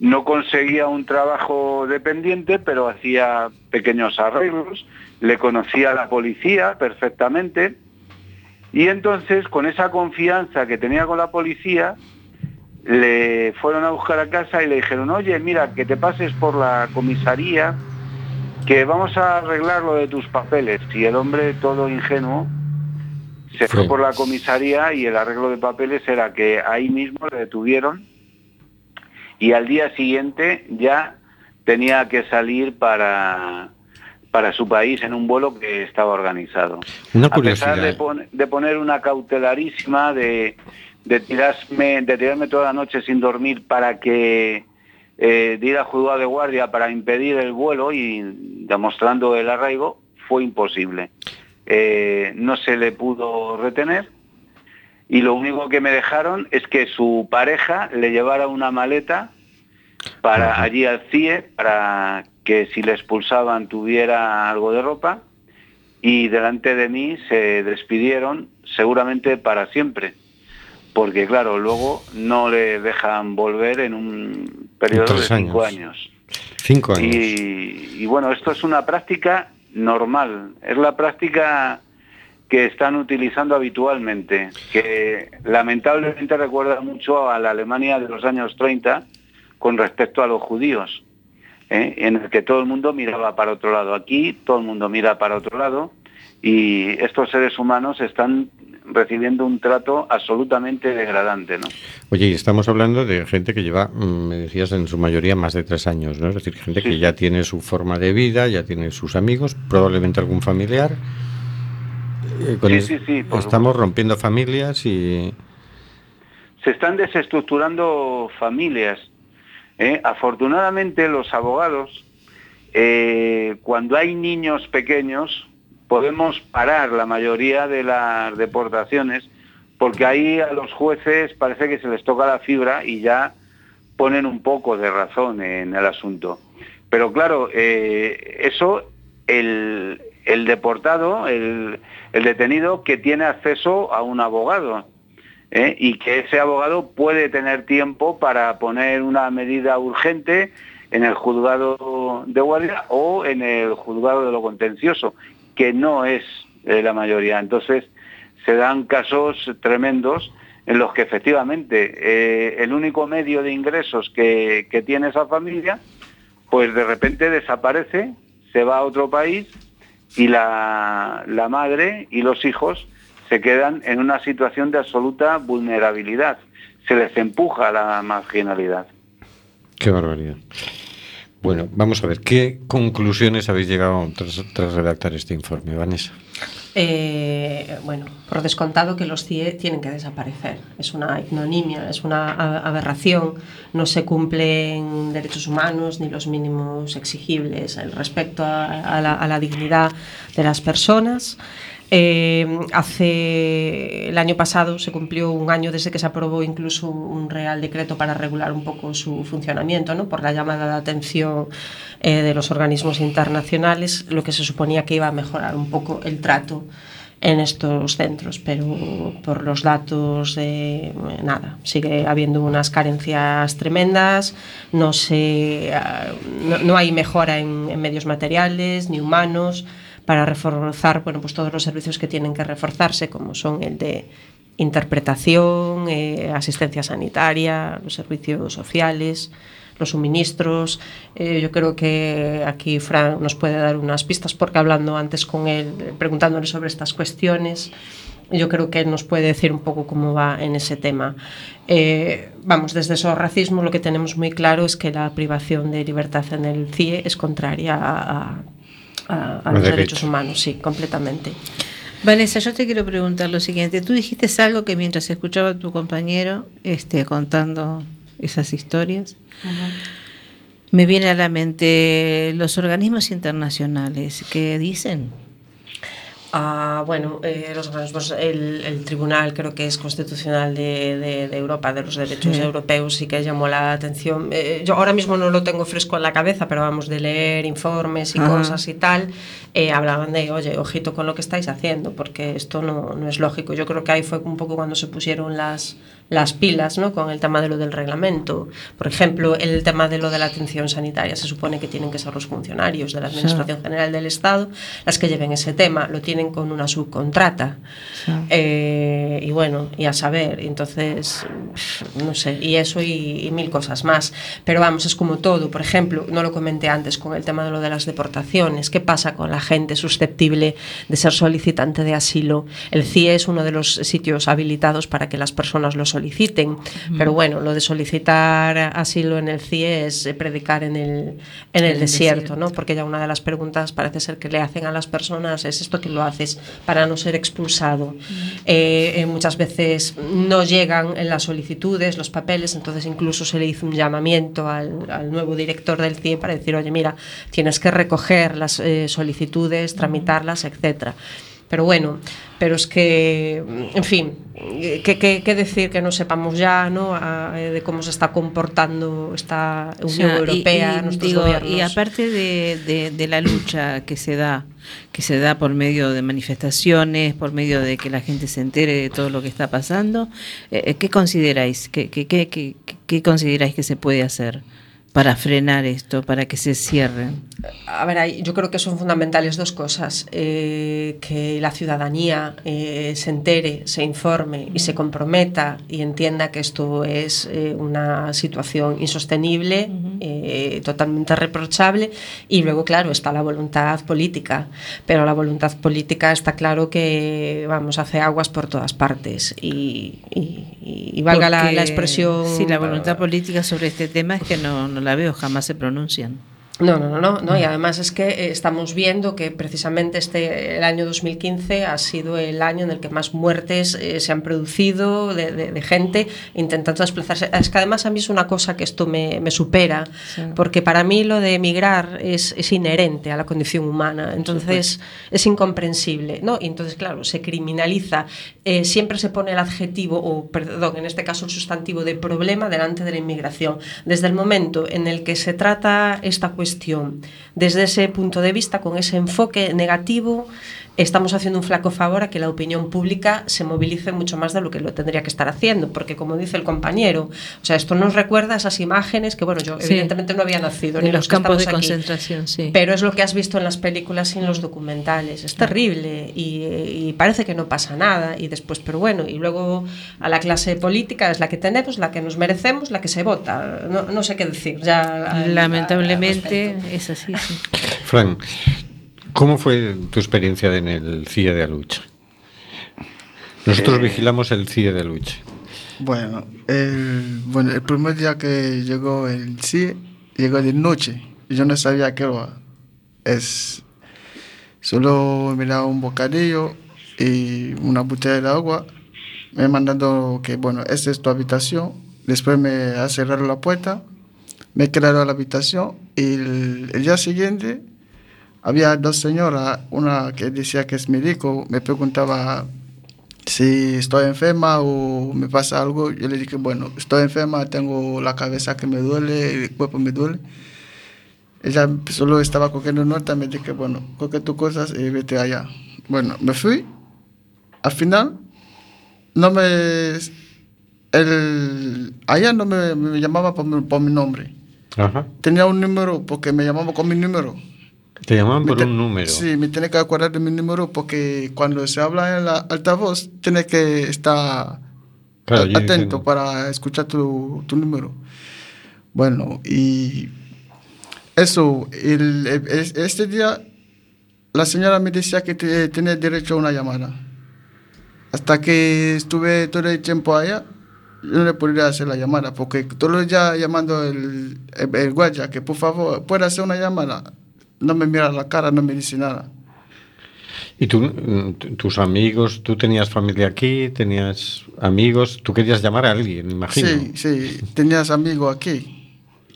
no conseguía un trabajo dependiente, pero hacía pequeños arreglos, le conocía a la policía perfectamente, y entonces con esa confianza que tenía con la policía, le fueron a buscar a casa y le dijeron, oye, mira, que te pases por la comisaría, que vamos a arreglar lo de tus papeles. Y el hombre, todo ingenuo, se fue por la comisaría y el arreglo de papeles era que ahí mismo le detuvieron y al día siguiente ya tenía que salir para, para su país en un vuelo que estaba organizado. Una A pesar de, curiosidad. pon- de poner una cautelarísima, de, de, tirarme, de tirarme toda la noche sin dormir para que eh, de ir a juzgado de guardia para impedir el vuelo y demostrando el arraigo, fue imposible. Eh, no se le pudo retener y lo único que me dejaron es que su pareja le llevara una maleta para allí al CIE para que si le expulsaban tuviera algo de ropa y delante de mí se despidieron seguramente para siempre porque claro luego no le dejan volver en un periodo de cinco años. años Cinco años. y, y bueno, esto es una práctica normal, es la práctica que están utilizando habitualmente, que lamentablemente recuerda mucho a la Alemania de los años 30 con respecto a los judíos, ¿eh? en el que todo el mundo miraba para otro lado. Aquí todo el mundo mira para otro lado y estos seres humanos están recibiendo un trato absolutamente degradante, ¿no? Oye, y estamos hablando de gente que lleva, mm, me decías, en su mayoría más de tres años, ¿no? Es decir, gente que ya tiene su forma de vida, ya tiene sus amigos, probablemente algún familiar. Eh, con Sí, es- sí, sí, estamos rompiendo familias y... se están desestructurando familias. ¿eh? Afortunadamente los abogados, eh, cuando hay niños pequeños, podemos parar la mayoría de las deportaciones, porque ahí a los jueces parece que se les toca la fibra y ya ponen un poco de razón en el asunto. Pero claro, eh, eso el, deportado, el, el detenido que tiene acceso a un abogado. ¿eh? y que ese abogado puede tener tiempo para poner una medida urgente en el juzgado de guardia o en el juzgado de lo contencioso, que no es eh, la mayoría. Entonces se dan casos tremendos en los que efectivamente eh, el único medio de ingresos que, que tiene esa familia, pues de repente desaparece, se va a otro país y la, la madre y los hijos se quedan en una situación de absoluta vulnerabilidad. Se les empuja a la marginalidad. Qué barbaridad. Bueno, vamos a ver, ¿qué conclusiones habéis llegado tras, tras redactar este informe, Vanessa? Eh, bueno, por descontado que los CIE tienen que desaparecer. Es una ignominia, es una aberración. No se cumplen derechos humanos ni los mínimos exigibles, la, a la dignidad de las personas. Eh, hace el año pasado se cumplió un año desde que se aprobó incluso un real decreto para regular un poco su funcionamiento, ¿no? por la llamada de atención eh, de los organismos internacionales, lo que se suponía que iba a mejorar un poco el trato en estos centros, pero por los datos nada, sigue habiendo unas carencias tremendas, no se ah, no, no hay mejora en, en medios materiales ni humanos para reforzar bueno, pues todos los servicios que tienen que reforzarse, como son el de interpretación, eh, asistencia sanitaria, los servicios sociales, los suministros. Eh, yo creo que aquí Fran nos puede dar unas pistas, porque hablando antes con él, preguntándole sobre estas cuestiones, yo creo que él nos puede decir un poco cómo va en ese tema. Eh, vamos, desde esos racismo lo que tenemos muy claro es que la privación de libertad en el CIE es contraria a, a, a los derecho. derechos humanos, sí, completamente. Vanessa, yo te quiero preguntar lo siguiente. Tú dijiste algo que mientras escuchaba a tu compañero este, contando esas historias, me viene a la mente los organismos internacionales que dicen. Ah, bueno, eh, los organismos, el, el Tribunal creo que es constitucional de, de- de Europa, de los derechos Sí. europeos, sí que llamó la atención. Eh, yo ahora mismo no lo tengo fresco en la cabeza, pero vamos, de leer informes y Ajá. cosas y tal, eh, hablaban de, oye, ojito con lo que estáis haciendo, porque esto no, no es lógico. Yo creo que ahí fue un poco cuando se pusieron las, las pilas ¿no? con el tema de lo del reglamento. Por ejemplo, el tema de lo de la atención sanitaria. Se supone que tienen que ser los funcionarios de la Administración General del Estado las que lleven ese tema. Lo tienen con una subcontrata. Eh, y bueno, y a saber, entonces, no sé, y eso y, y mil cosas más. Pero vamos, es como todo. Por ejemplo, no lo comenté antes con el tema de lo de las deportaciones. ¿Qué pasa con la gente susceptible de ser solicitante de asilo? El CIE es uno de los sitios habilitados para que las personas lo soliciten. Pero bueno, lo de solicitar asilo en el CIE es eh, predicar en el, en el, el desierto, desierto. ¿no? Porque ya una de las preguntas parece ser que le hacen a las personas es esto que lo haces para no ser expulsado. Eh, eh, muchas veces no llegan en las solicitudes, los papeles, entonces incluso se le hizo un llamamiento al, al nuevo director del CIE para decir, oye, mira, tienes que recoger las eh, solicitudes, tramitarlas, etcétera. Pero bueno, pero es que, en fin, ¿qué, decir que no sepamos ya ¿no? A- eh, de cómo se está comportando esta O Unión y- Europea, y, nuestros digo, gobiernos? y aparte de, de- de la lucha que se da, que se da por medio de manifestaciones, por medio de que la gente se entere de todo lo que está pasando, eh, ¿qué consideráis? ¿Qué, qué, qué, qué- qué consideráis que se puede hacer para frenar esto, para que se cierren? A ver, yo creo que son fundamentales dos cosas. eh, que la ciudadanía eh, se entere, se informe y se comprometa y entienda que esto es eh, una situación insostenible, totalmente reprochable. Y luego, claro, está la voluntad política. Pero la voluntad política está claro que, vamos, hace aguas por todas partes. Y, y- y valga la, la expresión... Sí, la voluntad política sobre este tema es que no, no la veo, jamás se pronuncian. No, no, no, no, no, y además es que eh, estamos viendo que precisamente este el año 2015 ha sido el año en el que más muertes eh, se han producido de, de- de gente intentando desplazarse. Es que además a mí es una cosa que esto me, me supera, Sí. porque para mí lo de emigrar es, es inherente a la condición humana, entonces es incomprensible, ¿no? Y entonces, claro, se criminaliza, eh, siempre se pone el adjetivo, o perdón, en este caso el sustantivo de problema delante de la inmigración. Desde el momento en el que se trata esta cuestión cuestión. Desde ese punto de vista, con ese enfoque negativo, estamos haciendo un flaco favor a que la opinión pública se movilice mucho más de lo que lo tendría que estar haciendo, porque como dice el compañero, o sea, esto nos recuerda a esas imágenes que, bueno, yo Sí. evidentemente no había nacido, ni los campos de aquí. concentración, sí. Pero es lo que has visto en las películas y en los documentales. Es terrible y, y parece que no pasa nada. Y después, pero bueno, y luego a la clase política es la que tenemos, la que nos merecemos, la que se vota. No, no sé qué decir. Ya, Lamentablemente es así, sí. Fran, ¿cómo fue tu experiencia en el CIE de Aluche? Nosotros Eh, vigilamos el CIE de Aluche. Bueno, el, bueno, el primer día que llegó el sí, llegó de noche. Yo no sabía qué era. Es, solo miraba un bocadillo y una botella de agua. Me mandando que, bueno, esta es tu habitación. Después me ha cerrado la puerta. Me he quedado en la habitación y el, el día siguiente había dos señoras, una que decía que es médico, me preguntaba si estoy enferma o me pasa algo, yo le dije, bueno, estoy enferma, tengo la cabeza que me duele, el cuerpo me duele. Ella solo estaba cogiendo nota, me dije, bueno, coge tus cosas y vete allá. Bueno, me fui. Al final, no me... El, allá no me, me llamaba por mi, por mi nombre. Ajá. Tenía un número porque me llamaba con mi número. Te llamaban por te- un número. Sí, me tiene que acordar de mi número porque cuando se habla en la altavoz, tiene que estar Claro, a- yo atento para escuchar tu, tu número. Bueno, y eso, el- el- es- este día la señora me decía que te- tenía derecho a una llamada. Hasta que estuve todo el tiempo allá, yo no le podría hacer la llamada, porque todos los días llamando el, el, el guardia que por favor puede hacer una llamada, no me mira la cara, no me dice nada. ¿Y tú, mm, tus amigos, tú tenías familia aquí, tenías amigos, tú querías llamar a alguien, imagino? Sí, sí, tenías amigos aquí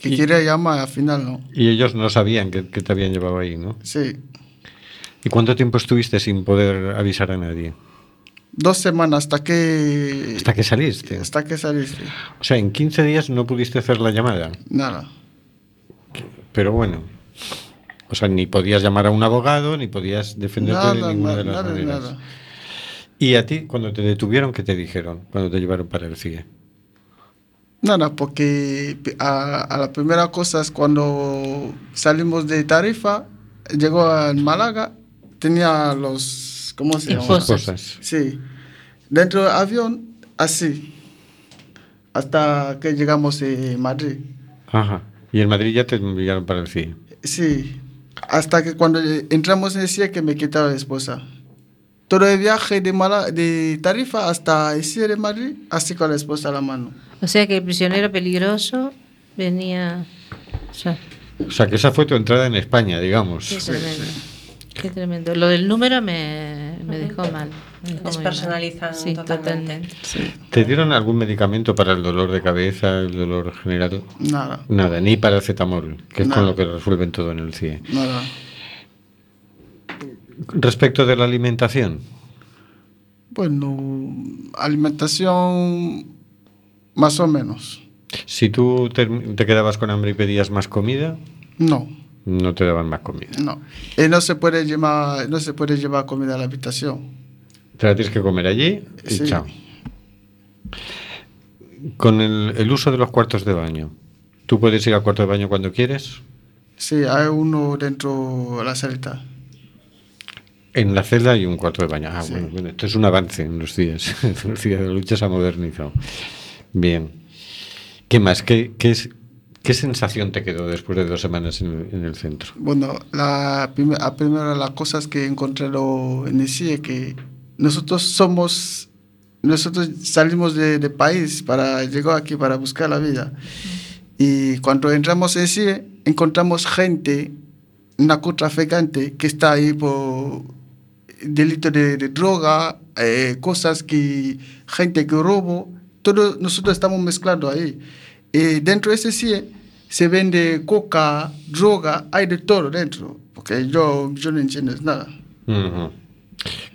que quería llamar, al final no. Y ellos no sabían que, que te habían llevado ahí, ¿no? Sí, ¿Y cuánto tiempo estuviste sin poder avisar a nadie? dos semanas hasta que... Hasta que saliste. Hasta que saliste. O sea, en 15 días no pudiste hacer la llamada. Nada. Pero bueno. O sea, ni podías llamar a un abogado, ni podías defenderte de ninguna nada, de las nada, maneras. nada. Y a ti, cuando te detuvieron, ¿qué te dijeron? Cuando te llevaron para el CIE. Nada, porque a, a la primera cosa es cuando salimos de Tarifa, llegó a Málaga, tenía los, ¿cómo se llama? Esposas. Sí, dentro del avión, así, hasta que llegamos a Madrid. Ajá. Y en Madrid ya te enviaron para el CIE. Sí, hasta que cuando entramos en CIE que me quitaba la esposa. Todo el viaje de, Mala- de Tarifa hasta el CIE de Madrid, así con la esposa a la mano. O sea que el prisionero peligroso venía... o sea, O sea, que esa fue tu entrada en España, digamos. qué tremendo. Qué tremendo. Lo del número me, me dejó mal. me dejó mal. Sí, totalmente. totalmente. sí. ¿Te dieron algún medicamento para el dolor de cabeza, el dolor general? Nada, Nada, ni paracetamol, que es con lo que resuelven todo en el CIE. nada. Respecto de la alimentación, Bueno, alimentación más o menos. si tú te, te quedabas con hambre y pedías más comida, No, no te daban más comida. no. Y no se puede llevar, no se puede llevar comida a la habitación. Te la tienes que comer allí y Sí. chao. Con el, el uso de los cuartos de baño, ¿tú puedes ir al cuarto de baño cuando quieres? Sí, hay uno dentro de la celda. En la celda hay un cuarto de baño. Ah, Sí. bueno, bueno, esto es un avance en los días. En los días de lucha se ha modernizado. Bien. ¿Qué más? ¿Qué, qué, es- qué sensación te quedó después de dos semanas en el, en el centro? Bueno, la, prim- la primera de las cosas que encontré lo- en el CIE que nosotros somos, nosotros salimos de, de país para llegar aquí para buscar la vida. Y cuando entramos en CIE, encontramos gente, narcotraficante, que está ahí por delito de, de droga, eh, cosas que, gente que robo, todo nosotros estamos mezclando ahí. Y dentro de ese CIE se vende coca, droga, hay de todo dentro, porque yo, yo no entiendo nada.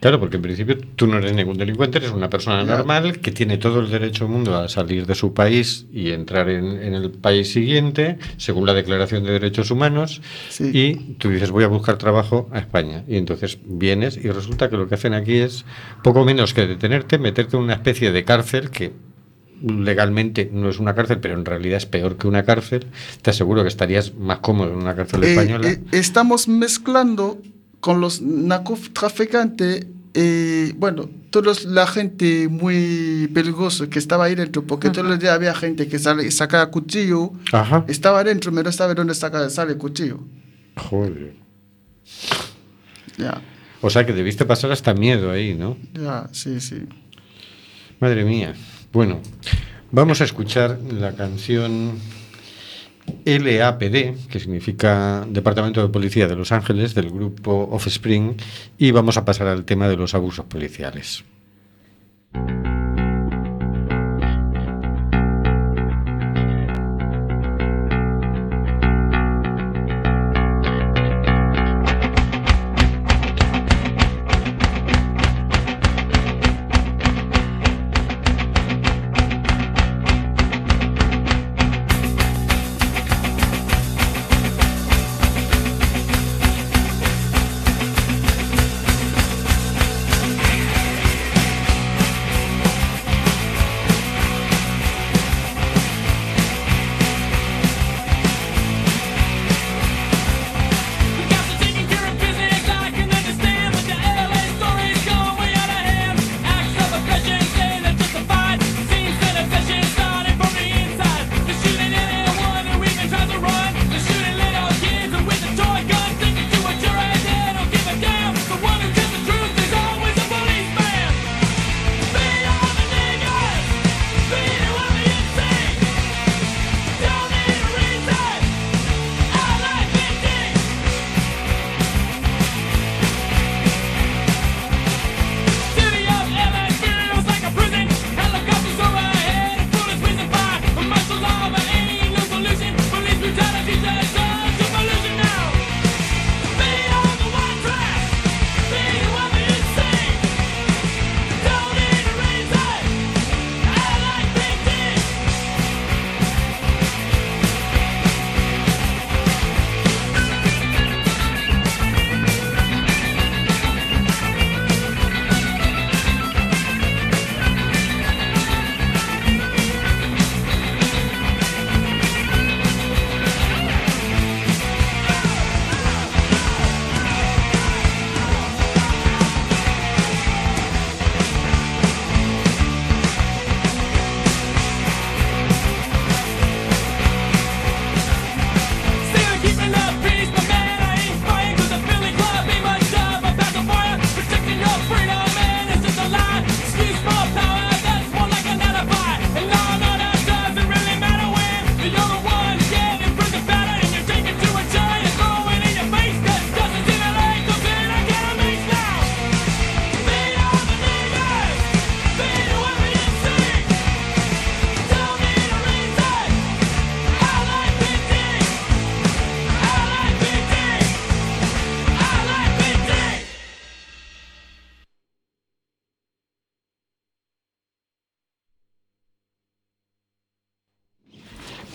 Claro, porque en principio tú no eres ningún delincuente, eres una persona normal que tiene todo el derecho del mundo a salir de su país y entrar en, en el país siguiente, según la Declaración de Derechos Humanos, Sí. y tú dices voy a buscar trabajo a España. Y entonces vienes y resulta que lo que hacen aquí es poco menos que detenerte, meterte en una especie de cárcel que legalmente no es una cárcel, pero en realidad es peor que una cárcel. Te aseguro que estarías más cómodo en una cárcel Eh, española. eh, estamos mezclando con los narcotraficantes, eh, bueno, todos la gente muy peligrosa que estaba ahí dentro, porque todos los días había gente que sale, sacaba cuchillo, Ajá. estaba dentro, pero no sabe dónde saca, sale el cuchillo. Joder. Ya, O sea que debiste pasar hasta miedo ahí, ¿no? ya, sí, sí. Madre mía. Bueno, vamos a escuchar la canción LAPD, que significa Departamento de Policía de Los Ángeles, del grupo Offspring, y vamos a pasar al tema de los abusos policiales.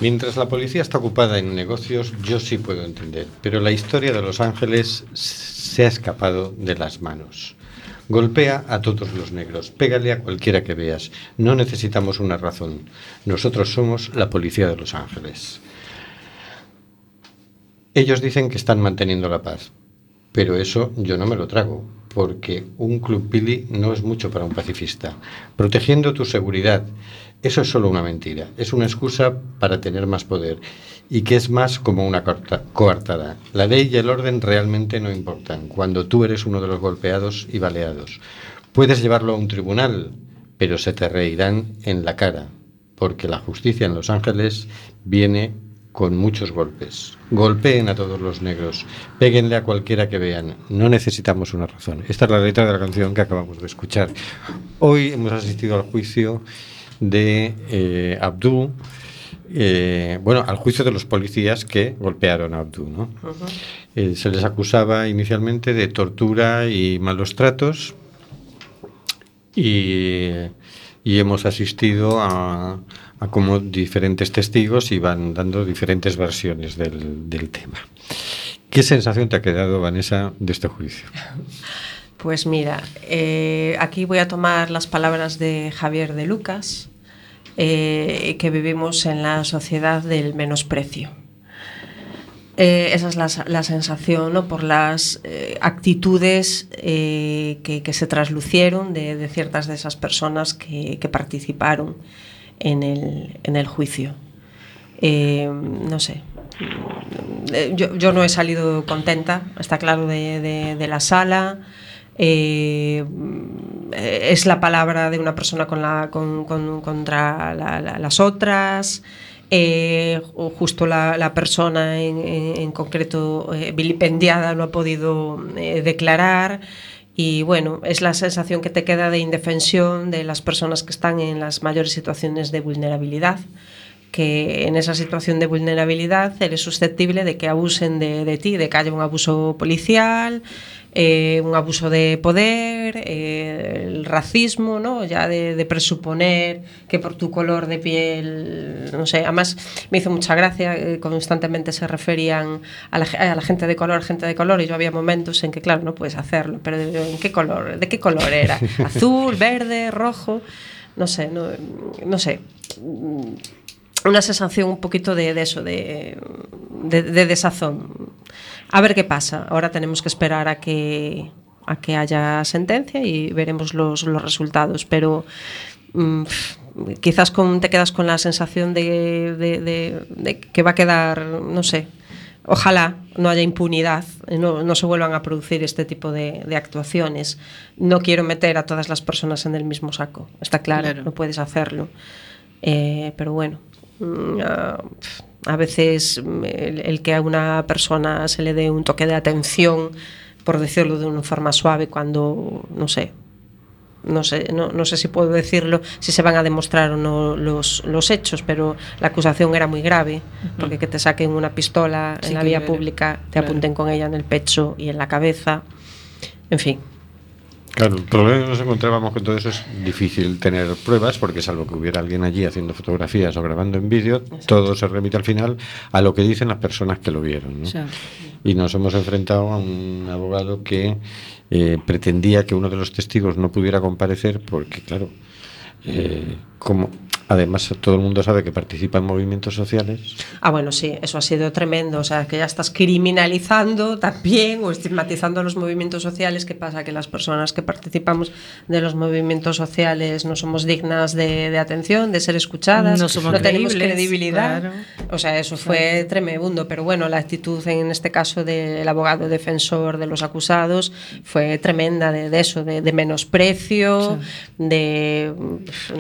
Mientras la policía está ocupada en negocios, yo sí puedo entender, pero la historia de Los Ángeles se ha escapado de las manos. Golpea a todos los negros, pégale a cualquiera que veas. No necesitamos una razón. Nosotros somos la policía de Los Ángeles. Ellos dicen que están manteniendo la paz, pero eso yo no me lo trago, porque un club Pili no es mucho para un pacifista. Protegiendo tu seguridad, eso es solo una mentira, es una excusa para tener más poder y que es más como una coartada. La ley y el orden realmente no importan cuando tú eres uno de los golpeados y baleados. Puedes llevarlo a un tribunal, pero se te reirán en la cara, porque la justicia en Los Ángeles viene con muchos golpes. Golpeen a todos los negros, péguenle a cualquiera que vean. No necesitamos una razón. Esta es la letra de la canción que acabamos de escuchar. Hoy hemos asistido al juicio de eh, Abdú, eh, bueno, al juicio de los policías que golpearon a Abdú, ¿no? Eh, se les acusaba inicialmente de tortura y malos tratos y, y hemos asistido a, a como diferentes testigos iban dando diferentes versiones del, del tema. ¿Qué sensación te ha quedado, Vanessa, de este juicio? Pues mira, eh, aquí voy a tomar las palabras de Javier de Lucas, eh, que vivimos en la sociedad del menosprecio. Eh, esa es la, sensación ¿no? por las actitudes que, se traslucieron de, ciertas de esas personas que, participaron en el, juicio. No sé, yo, no he salido contenta, está claro, de la sala. Eh, es la palabra de una persona contra la- la- las otras. Eh, justo la, persona en, concreto eh, vilipendiada lo ha podido eh, declarar. Y bueno, es la sensación que te queda de indefensión de las personas que están en las mayores situaciones de vulnerabilidad que en esa situación de vulnerabilidad eres susceptible de que abusen de ti, de que haya un abuso policial, eh, un abuso de poder, eh, el racismo, ¿no? ya de, de presuponer que por tu color de piel, no sé, además me hizo mucha gracia, eh, constantemente se referían a la, ge- a la gente de color, gente de color, y yo había momentos en que, claro, no puedes hacerlo, pero ¿en qué color? ¿De qué color era? ¿Azul, verde, rojo? No sé, no, no sé una sensación un poquito de, de eso, de, de, de desazón. A ver qué pasa. Ahora tenemos que esperar a que, a que haya sentencia y veremos los, los resultados. Pero mm, quizás con, te quedas con la sensación de, de- de- de que va a quedar, no sé, ojalá no haya impunidad, no, no se vuelvan a producir este tipo de, actuaciones. No quiero meter a todas las personas en el mismo saco, está claro, Claro. no puedes hacerlo. Eh, pero bueno, mm, a, veces mm, el, el que a una persona se le dé un toque de atención, por decirlo de una forma suave, cuando, no sé, no sé, no, no sé si puedo decirlo, si se van a demostrar o no los, los hechos, pero la acusación era muy grave, porque que te saquen una pistola Sí, en la vía ver- pública, te claro. apunten con ella en el pecho y en la cabeza, en fin. Claro, el problema que nos encontrábamos con todo eso es difícil tener pruebas, porque salvo que hubiera alguien allí haciendo fotografías o grabando en vídeo, todo se remite al final a lo que dicen las personas que lo vieron. ¿no? Y nos hemos enfrentado a un abogado que eh, pretendía que uno de los testigos no pudiera comparecer porque, claro, eh, como además todo el mundo sabe que participa en movimientos sociales, Ah, bueno, sí, eso ha sido tremendo. O sea, que ya estás criminalizando también o estigmatizando los movimientos sociales. ¿Qué pasa? Que las personas que participamos de los movimientos sociales no somos dignas de, de atención, de ser escuchadas, No somos tenemos creíbles, credibilidad. claro. O sea, eso fue tremendo. Pero bueno, la actitud en este caso del abogado defensor de los acusados fue tremenda de, de eso, de, de menosprecio, de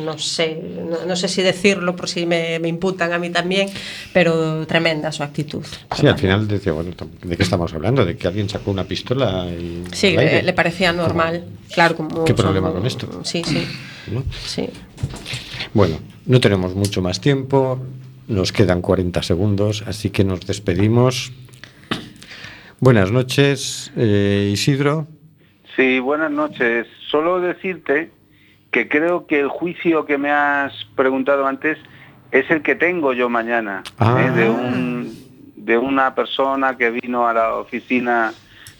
no sé, no, no sé si decirlo por si me, me imputan a mí también, pero tremenda su actitud. sí, al final decía, bueno, ¿de qué estamos hablando? ¿De que alguien sacó una pistola y Sí, le, le parecía normal, claro, como ¿Qué son- problema con esto? Sí, sí, ¿no? sí. Bueno, no tenemos mucho más tiempo, nos quedan 40 segundos, así que nos despedimos. Buenas noches, eh, Isidro. Sí, buenas noches. Solo decirte que creo que el juicio que me has preguntado antes es el que tengo yo mañana, Ah. ¿eh? de, un, de una persona que vino a la oficina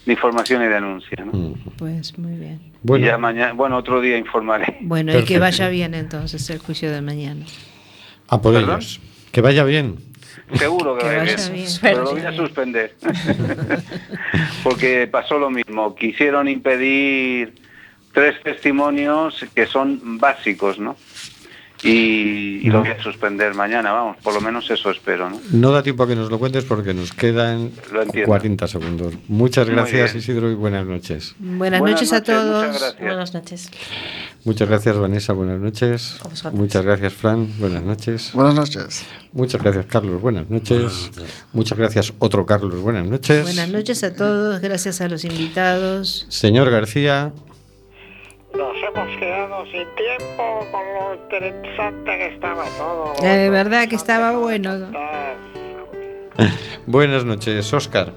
de información y denuncia. ¿no? Pues muy bien. Y ya mañana, bueno, otro día informaré. Bueno, y que vaya bien entonces el juicio de mañana. A por ellos. Que vaya bien. Seguro que, vaya bien, bien. pero lo voy a suspender. Porque pasó lo mismo, quisieron impedir tres testimonios que son básicos, ¿no? Y, y lo voy a suspender mañana, vamos, por lo menos eso espero, ¿no? No da tiempo a que nos lo cuentes porque nos quedan Lo entiendo. 40 segundos. Muchas gracias. Isidro, y buenas noches. Buenas, Buenas noches a noches, muchas todos. gracias. Buenas noches. Muchas gracias, Vanessa. Buenas noches. Muchas gracias, Fran. Buenas noches. Buenas noches. Muchas gracias, Carlos. Buenas noches. Muchas gracias, otro Carlos. Buenas noches. Buenas noches a todos, gracias a los invitados. Señor García, Nos hemos quedado sin tiempo con lo interesante que estaba todo. De verdad que estaba bueno. buenas noches, Oscar.